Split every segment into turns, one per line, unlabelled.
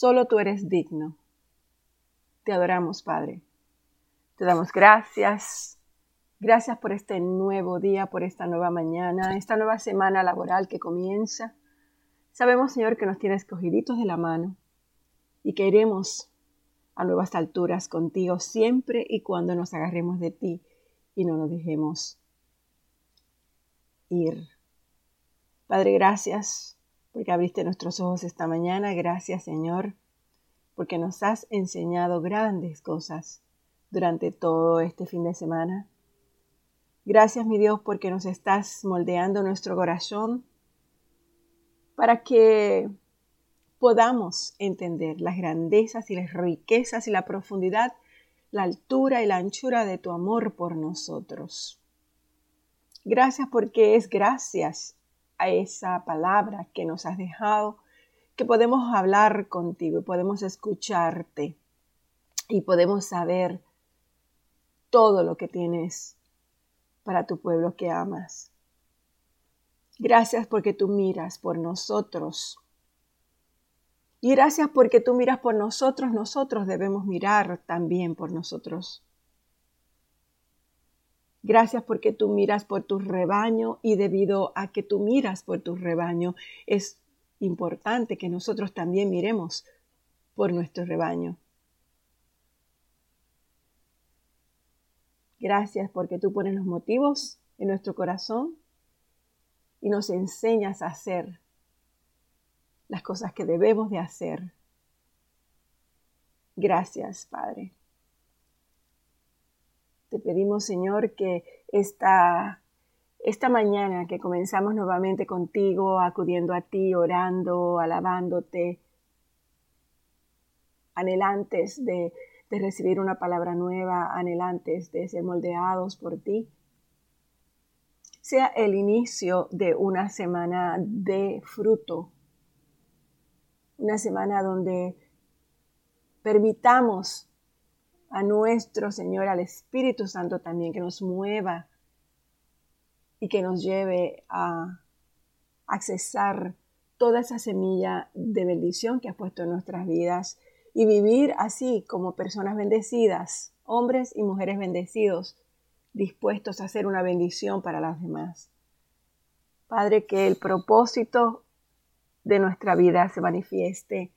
Solo tú eres digno. Te adoramos, Padre. Te damos gracias. Gracias por este nuevo día, por esta nueva mañana, esta nueva semana laboral que comienza. Sabemos, Señor, que nos tienes cogiditos de la mano y que iremos a nuevas alturas contigo siempre y cuando nos agarremos de ti y no nos dejemos ir. Padre, gracias porque abriste nuestros ojos esta mañana. Gracias, Señor, porque nos has enseñado grandes cosas durante todo este fin de semana. Gracias, mi Dios, porque nos estás moldeando nuestro corazón para que podamos entender las grandezas y las riquezas y la profundidad, la altura y la anchura de tu amor por nosotros. Gracias porque es gracias a esa palabra que nos has dejado que podemos hablar contigo y podemos escucharte y podemos saber todo lo que tienes para tu pueblo que amas. Gracias porque tú miras por nosotros. Y gracias porque tú miras por nosotros, nosotros debemos mirar también por nosotros. Gracias porque tú miras por tu rebaño y debido a que tú miras por tu rebaño, es importante que nosotros también miremos por nuestro rebaño. Gracias porque tú pones los motivos en nuestro corazón y nos enseñas a hacer las cosas que debemos de hacer. Gracias, Padre. Te pedimos, Señor, que esta, esta mañana que comenzamos nuevamente contigo, acudiendo a ti, orando, alabándote, anhelantes de, de recibir una palabra nueva, anhelantes de ser moldeados por ti, sea el inicio de una semana de fruto, una semana donde permitamos a nuestro Señor, al Espíritu Santo también, que nos mueva y que nos lleve a accesar toda esa semilla de bendición que ha puesto en nuestras vidas y vivir así como personas bendecidas, hombres y mujeres bendecidos, dispuestos a hacer una bendición para las demás. Padre, que el propósito de nuestra vida se manifieste,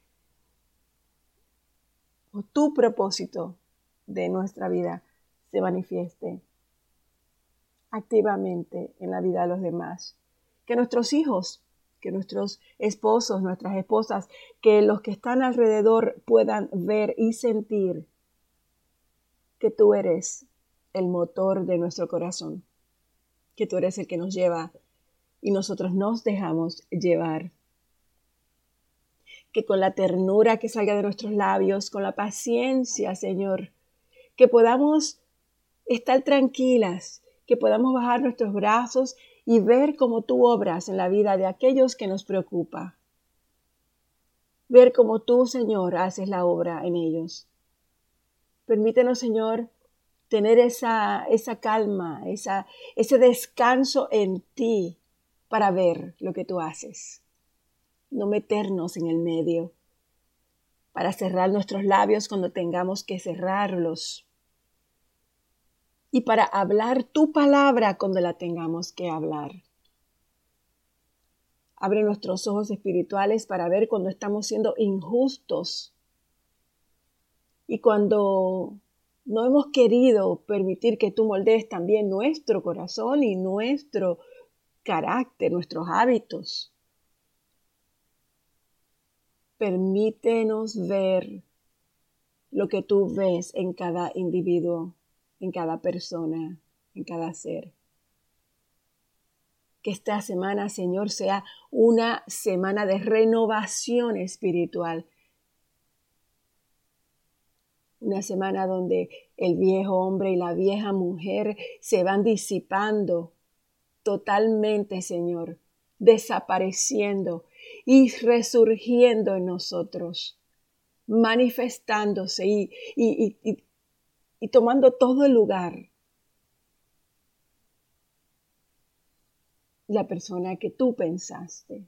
o tu propósito de nuestra vida se manifieste activamente en la vida de los demás. Que nuestros hijos, que nuestros esposos, nuestras esposas, que los que están alrededor puedan ver y sentir que tú eres el motor de nuestro corazón, que tú eres el que nos lleva y nosotros nos dejamos llevar. Que con la ternura que salga de nuestros labios, con la paciencia, Señor, que podamos estar tranquilas, que podamos bajar nuestros brazos y ver cómo tú obras en la vida de aquellos que nos preocupa. Ver cómo tú, Señor, haces la obra en ellos. Permítenos, Señor, tener esa, esa calma, esa, ese descanso en ti para ver lo que tú haces. No meternos en el medio, para cerrar nuestros labios cuando tengamos que cerrarlos y para hablar tu palabra cuando la tengamos que hablar. Abre nuestros ojos espirituales para ver cuando estamos siendo injustos y cuando no hemos querido permitir que tú moldees también nuestro corazón y nuestro carácter, nuestros hábitos. Permítenos ver lo que tú ves en cada individuo en cada persona, en cada ser. Que esta semana, Señor, sea una semana de renovación espiritual. Una semana donde el viejo hombre y la vieja mujer se van disipando totalmente, Señor, desapareciendo y resurgiendo en nosotros, manifestándose y, y, y, y tomando todo el lugar. La persona que tú pensaste,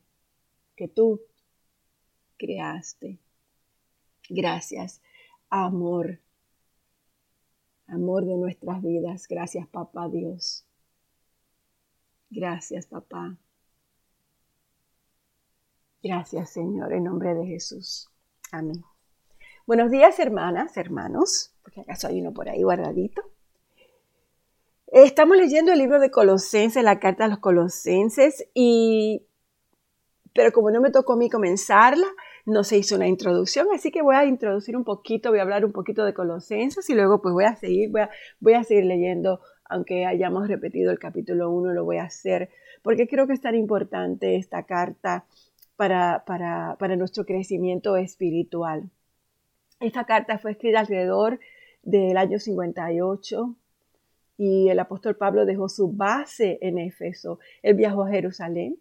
que tú creaste. Gracias, amor. Amor de nuestras vidas. Gracias, papá Dios. Gracias, papá. Gracias, Señor, en nombre de Jesús. Amén. Buenos días, hermanas, hermanos, porque acaso hay uno por ahí guardadito. Estamos leyendo el libro de Colosenses, la carta a los Colosenses, y pero como no me tocó a mí comenzarla, no se hizo una introducción, así que voy a introducir un poquito, voy a hablar un poquito de Colosenses y luego pues voy a seguir, voy a, voy a seguir leyendo, aunque hayamos repetido el capítulo 1, lo voy a hacer, porque creo que es tan importante esta carta para, para, para nuestro crecimiento espiritual. Esta carta fue escrita alrededor del año 58 y el apóstol Pablo dejó su base en Éfeso. Él viajó a Jerusalén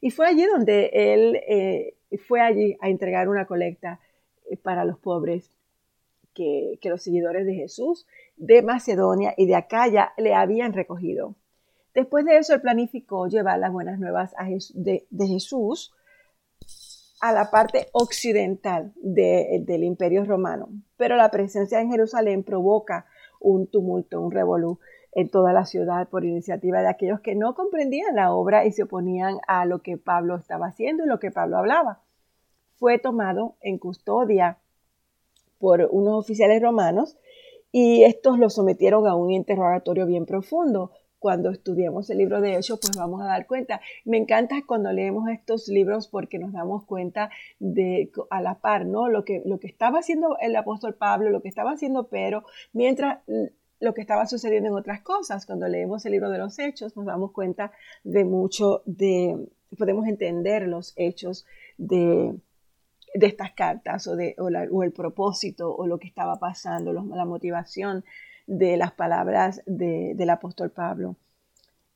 y fue allí donde él eh, fue allí a entregar una colecta eh, para los pobres que, los seguidores de Jesús de Macedonia y de Acaya le habían recogido. Después de eso, él planificó llevar las buenas nuevas de, Jesús a la parte occidental del imperio romano. Pero la presencia en Jerusalén provoca un tumulto, un revolú en toda la ciudad por iniciativa de aquellos que no comprendían la obra y se oponían a lo que Pablo estaba haciendo y lo que Pablo hablaba. Fue tomado en custodia por unos oficiales romanos y estos lo sometieron a un interrogatorio bien profundo. Cuando estudiemos el libro de Hechos, pues vamos a dar cuenta. Me encanta cuando leemos estos libros porque nos damos cuenta de a la par, ¿no? Lo que, lo que estaba haciendo el apóstol Pablo, lo que estaba haciendo Pedro, mientras lo que estaba sucediendo en otras cosas. Cuando leemos el libro de los hechos nos damos cuenta de mucho de, podemos entender los hechos de, de estas cartas o, de, o, el propósito o lo que estaba pasando, la motivación de las palabras del apóstol Pablo.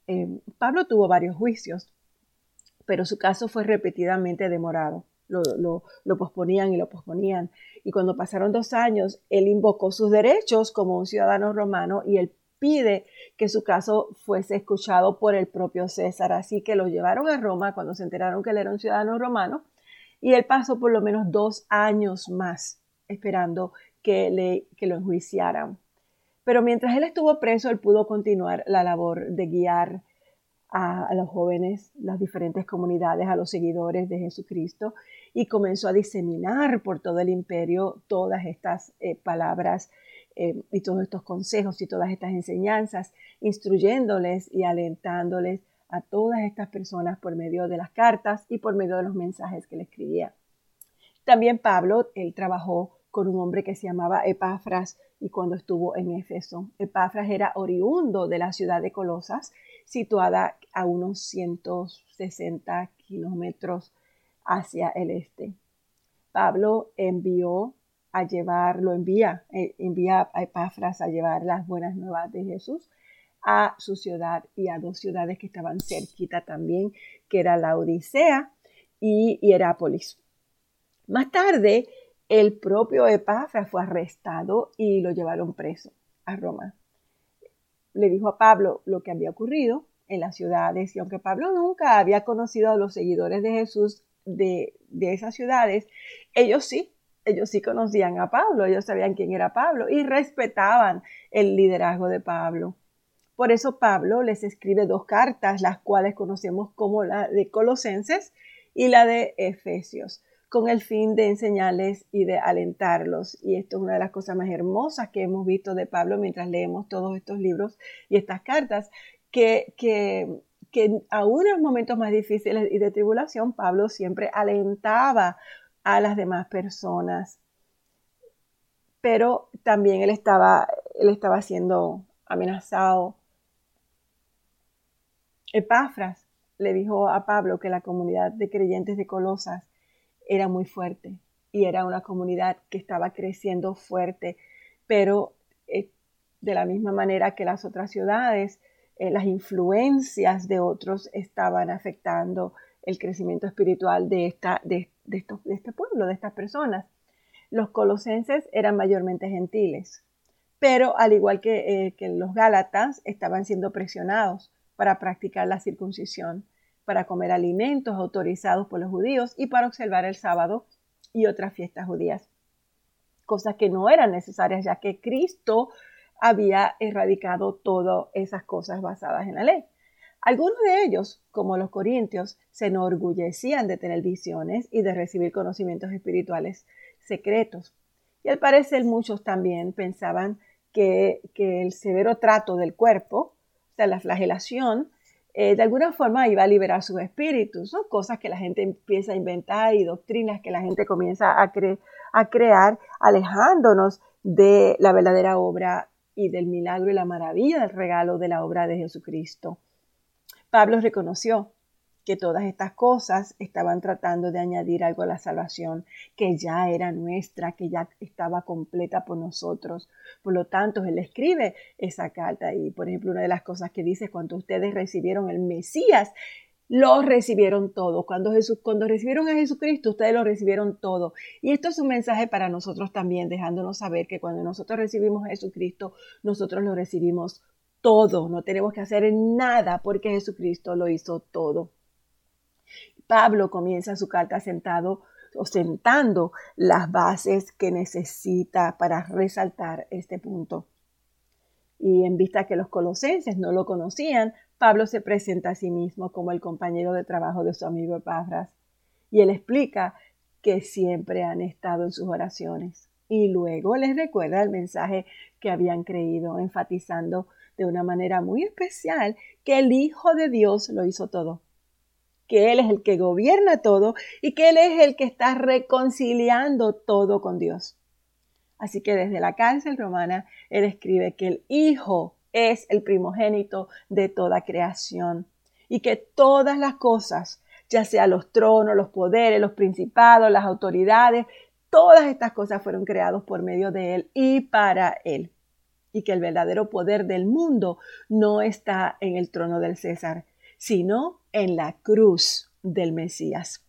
Eh, Pablo tuvo varios juicios, pero su caso fue repetidamente demorado. Lo, lo, lo, posponían y lo posponían y cuando pasaron dos años, él invocó sus derechos como un ciudadano romano y él pide que su caso fuese escuchado por el propio César. Así que lo llevaron a Roma cuando se enteraron que él era un ciudadano romano y él pasó por lo menos dos años más esperando que, le, que lo enjuiciaran. Pero mientras él estuvo preso, él pudo continuar la labor de guiar a, los jóvenes, las diferentes comunidades, a los seguidores de Jesucristo y comenzó a diseminar por todo el imperio todas estas eh, palabras eh, y todos estos consejos y todas estas enseñanzas, instruyéndoles y alentándoles a todas estas personas por medio de las cartas y por medio de los mensajes que le escribía. También Pablo, él trabajó con un hombre que se llamaba Epafras y cuando estuvo en Éfeso. Epafras era oriundo de la ciudad de Colosas situada a unos 160 kilómetros hacia el este. Pablo envió a llevar, lo envía, eh, envía a Epafras a llevar las buenas nuevas de Jesús a su ciudad y a dos ciudades que estaban cerquita también, que era la Odisea y Hierápolis. Más tarde, el propio Epafras fue arrestado y lo llevaron preso a Roma. Le dijo a Pablo lo que había ocurrido en las ciudades y aunque Pablo nunca había conocido a los seguidores de Jesús de, esas ciudades, ellos sí, ellos sí conocían a Pablo, ellos sabían quién era Pablo y respetaban el liderazgo de Pablo. Por eso Pablo les escribe dos cartas, las cuales conocemos como la de Colosenses y la de Efesios con el fin de enseñarles y de alentarlos. Y esto es una de las cosas más hermosas que hemos visto de Pablo mientras leemos todos estos libros y estas cartas, que, que, que aún en momentos más difíciles y de tribulación, Pablo siempre alentaba a las demás personas. Pero también él estaba, él estaba siendo amenazado. Epafras le dijo a Pablo que la comunidad de creyentes de Colosas era muy fuerte y era una comunidad que estaba creciendo fuerte, pero eh, de la misma manera que las otras ciudades, eh, las influencias de otros estaban afectando el crecimiento espiritual de, esta, de, de, de este pueblo, de estas personas. Los colosenses eran mayormente gentiles, pero al igual que, eh, que los gálatas, estaban siendo presionados para practicar la circuncisión para comer alimentos autorizados por los judíos y para observar el sábado y otras fiestas judías. cosas que no eran necesarias ya que Cristo había erradicado todas esas cosas basadas en la ley. Algunos de ellos, como los corintios, se enorgullecían de tener visiones y de recibir conocimientos espirituales secretos. Y al parecer muchos también pensaban que, el severo trato del cuerpo, o sea, la flagelación, eh, de alguna forma iba a liberar sus espíritus, son cosas que la gente empieza a inventar y doctrinas que la gente comienza a, a crear, alejándonos de la verdadera obra y del milagro y la maravilla del regalo de la obra de Jesucristo. Pablo reconoció que todas estas cosas estaban tratando de añadir algo a la salvación, que ya era nuestra, que ya estaba completa por nosotros. Por lo tanto, él escribe esa carta y, por ejemplo, una de las cosas que dice, cuando ustedes recibieron el Mesías, lo recibieron todo. Cuando, Jesús, cuando recibieron a Jesucristo, ustedes lo recibieron todo. Y esto es un mensaje para nosotros también, dejándonos saber que cuando nosotros recibimos a Jesucristo, nosotros lo recibimos todo. No tenemos que hacer nada porque Jesucristo lo hizo todo. Pablo comienza su carta sentado o sentando las bases que necesita para resaltar este punto. Y en vista que los colosenses no lo conocían, Pablo se presenta a sí mismo como el compañero de trabajo de su amigo Epafras. Y él explica que siempre han estado en sus oraciones. Y luego les recuerda el mensaje que habían creído, enfatizando de una manera muy especial que el Hijo de Dios lo hizo todo que Él es el que gobierna todo y que Él es el que está reconciliando todo con Dios. Así que desde la cárcel romana, Él escribe que el Hijo es el primogénito de toda creación y que todas las cosas, ya sea los tronos, los poderes, los principados, las autoridades, todas estas cosas fueron creadas por medio de Él y para Él. Y que el verdadero poder del mundo no está en el trono del César, sino en la cruz del Mesías.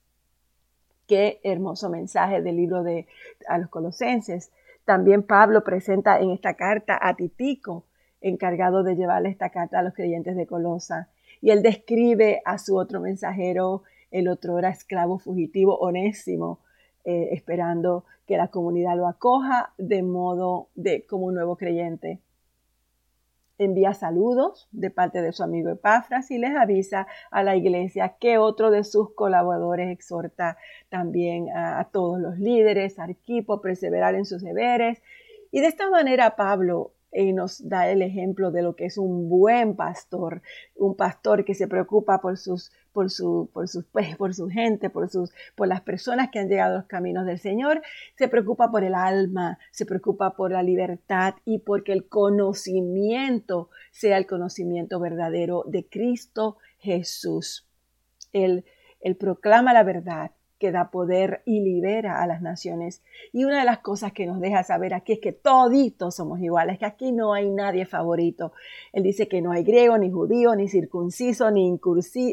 Qué hermoso mensaje del libro de a los colosenses. También Pablo presenta en esta carta a Titico, encargado de llevarle esta carta a los creyentes de Colosa. Y él describe a su otro mensajero, el otro era esclavo fugitivo, onésimo, eh, esperando que la comunidad lo acoja de modo de como un nuevo creyente envía saludos de parte de su amigo Epafras y les avisa a la iglesia que otro de sus colaboradores exhorta también a, todos los líderes, a equipo, a perseverar en sus deberes. Y de esta manera Pablo y nos da el ejemplo de lo que es un buen pastor, un pastor que se preocupa por sus por su por sus pues, por su gente, por sus por las personas que han llegado a los caminos del Señor, se preocupa por el alma, se preocupa por la libertad y porque el conocimiento sea el conocimiento verdadero de Cristo Jesús. Él, él proclama la verdad, que da poder y libera a las naciones. Y una de las cosas que nos deja saber aquí es que toditos somos iguales, que aquí no hay nadie favorito. Él dice que no hay griego, ni judío, ni circunciso, ni,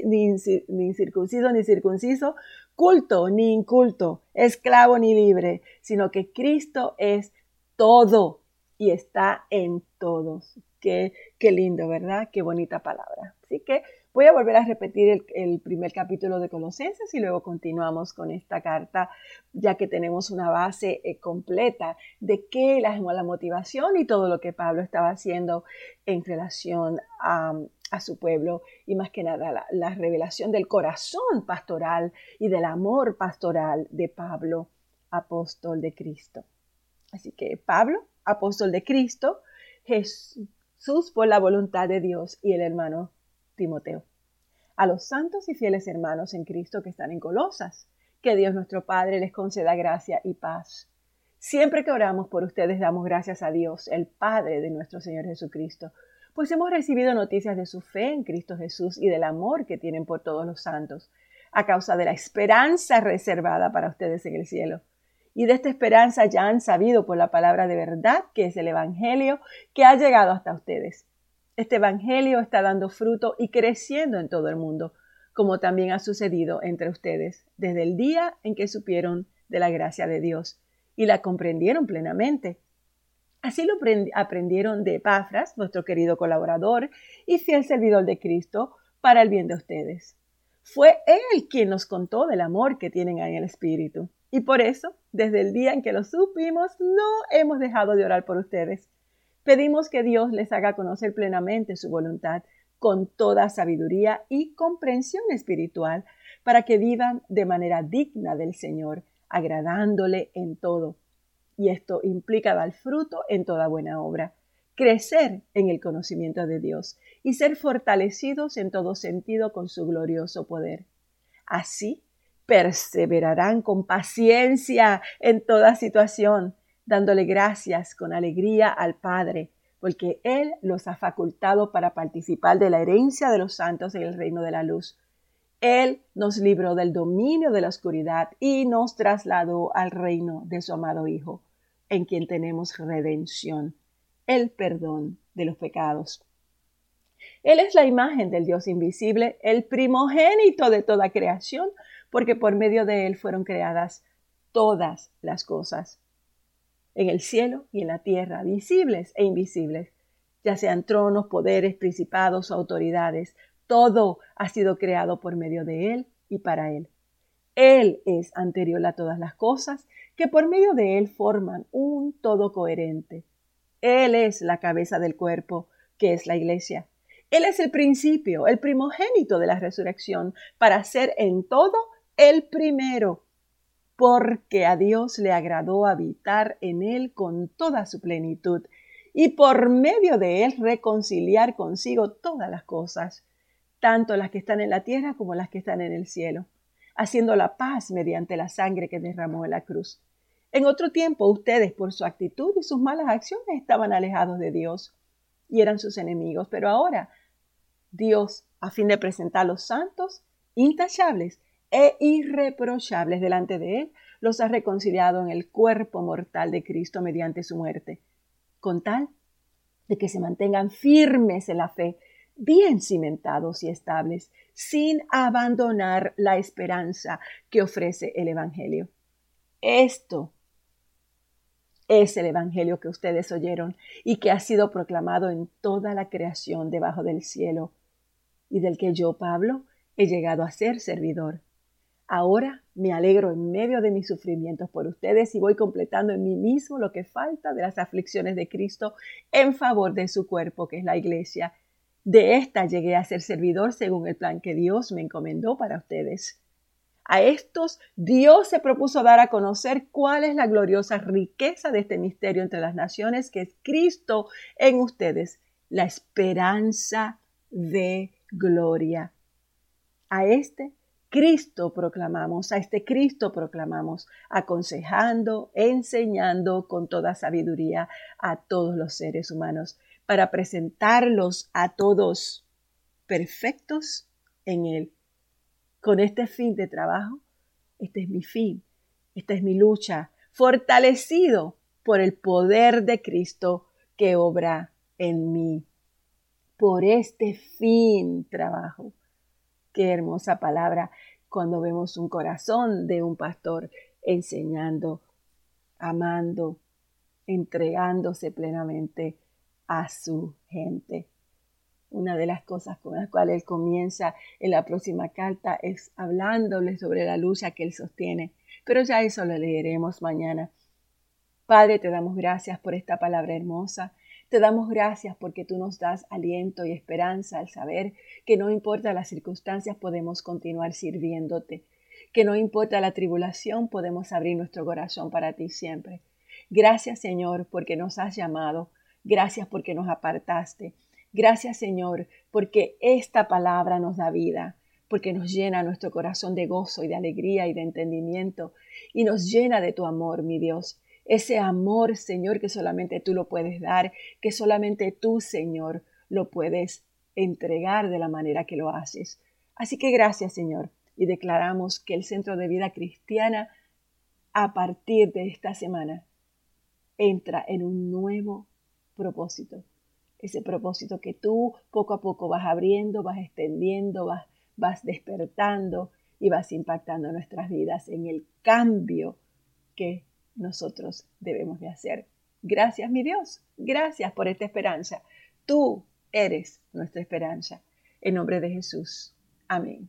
ni, ni circunciso, ni circunciso, culto, ni inculto, esclavo, ni libre, sino que Cristo es todo y está en todos. Qué, qué lindo, ¿verdad? Qué bonita palabra. Así que Voy a volver a repetir el, primer capítulo de Colosenses y luego continuamos con esta carta, ya que tenemos una base eh, completa de qué la, la motivación y todo lo que Pablo estaba haciendo en relación a, su pueblo y más que nada la, la revelación del corazón pastoral y del amor pastoral de Pablo, apóstol de Cristo. Así que Pablo, apóstol de Cristo, Jesús por la voluntad de Dios y el hermano Timoteo. A los santos y fieles hermanos en Cristo que están en Colosas, que Dios nuestro Padre les conceda gracia y paz. Siempre que oramos por ustedes damos gracias a Dios, el Padre de nuestro Señor Jesucristo, pues hemos recibido noticias de su fe en Cristo Jesús y del amor que tienen por todos los santos, a causa de la esperanza reservada para ustedes en el cielo. Y de esta esperanza ya han sabido por la palabra de verdad, que es el Evangelio, que ha llegado hasta ustedes este Evangelio está dando fruto y creciendo en todo el mundo, como también ha sucedido entre ustedes desde el día en que supieron de la gracia de Dios y la comprendieron plenamente. Así lo aprendieron de Epafras, nuestro querido colaborador y fiel servidor de Cristo, para el bien de ustedes. Fue Él quien nos contó del amor que tienen en el Espíritu Y por eso, desde el día en que lo supimos, no hemos dejado de orar por ustedes. Pedimos que Dios les haga conocer plenamente su voluntad con toda sabiduría y comprensión espiritual para que vivan de manera digna del Señor, agradándole en todo. Y esto implica dar fruto en toda buena obra, crecer en el conocimiento de Dios y ser fortalecidos en todo sentido con su glorioso poder. Así perseverarán con paciencia en toda situación, dándole gracias con alegría al Padre, porque Él los ha facultado para participar de la herencia de los santos en el reino de la luz. Él nos libró del dominio de la oscuridad y nos trasladó al reino de su amado Hijo, en quien tenemos redención, el perdón de los pecados. Él es la imagen del Dios invisible, el primogénito de toda creación, porque por medio de Él fueron creadas todas las cosas, en el cielo y en la tierra, visibles e invisibles, ya sean tronos, poderes, principados autoridades, todo ha sido creado por medio de Él y para Él. Él es anterior a todas las cosas, que por medio de Él forman un todo coherente. Él es la cabeza del cuerpo, que es la iglesia. Él es el principio, el primogénito de la resurrección, para ser en todo el primero, porque a Dios le agradó habitar en Él con toda su plenitud, y por medio de Él reconciliar consigo todas las cosas tanto las que están en la tierra como las que están en el cielo, haciendo la paz mediante la sangre que derramó en la cruz. En otro tiempo ustedes, por su actitud y sus malas acciones, estaban alejados de Dios y eran sus enemigos, pero ahora Dios, a fin de presentar los santos, intachables e irreprochables delante de Él, los ha reconciliado en el cuerpo mortal de Cristo mediante su muerte, con tal de que se mantengan firmes en la fe bien cimentados y estables, sin abandonar la esperanza que ofrece el Evangelio. Esto es el Evangelio que ustedes oyeron y que ha sido proclamado en toda la creación debajo del cielo, y del que yo, Pablo, he llegado a ser servidor. Ahora me alegro en medio de mis sufrimientos por ustedes y voy completando en mí mismo lo que falta de las aflicciones de Cristo en favor de su cuerpo, que es la iglesia, de esta llegué a ser servidor según el plan que Dios me encomendó para ustedes. A estos Dios se propuso dar a conocer cuál es la gloriosa riqueza de este misterio entre las naciones, que es Cristo en ustedes, la esperanza de gloria. A este Cristo proclamamos, a este Cristo proclamamos, aconsejando, enseñando con toda sabiduría a todos los seres humanos para presentarlos a todos perfectos en Él. Con este fin de trabajo, este es mi fin, esta es mi lucha, fortalecido por el poder de Cristo que obra en mí. Por este fin trabajo. Qué hermosa palabra cuando vemos un corazón de un pastor enseñando, amando, entregándose plenamente a su gente. Una de las cosas con las cuales él comienza en la próxima carta es hablándole sobre la lucha que él sostiene. Pero ya eso lo leeremos mañana. Padre, te damos gracias por esta palabra hermosa. Te damos gracias porque tú nos das aliento y esperanza al saber que no importa las circunstancias podemos continuar sirviéndote, que no importa la tribulación podemos abrir nuestro corazón para ti siempre. Gracias Señor porque nos has llamado Gracias porque nos apartaste. Gracias Señor porque esta palabra nos da vida, porque nos llena nuestro corazón de gozo y de alegría y de entendimiento y nos llena de tu amor, mi Dios. Ese amor, Señor, que solamente tú lo puedes dar, que solamente tú, Señor, lo puedes entregar de la manera que lo haces. Así que gracias, Señor, y declaramos que el Centro de Vida Cristiana, a partir de esta semana, entra en un nuevo propósito. Ese propósito que tú poco a poco vas abriendo, vas extendiendo, vas, vas despertando y vas impactando nuestras vidas en el cambio que nosotros debemos de hacer. Gracias, mi Dios. Gracias por esta esperanza. Tú eres nuestra esperanza. En nombre de Jesús. Amén.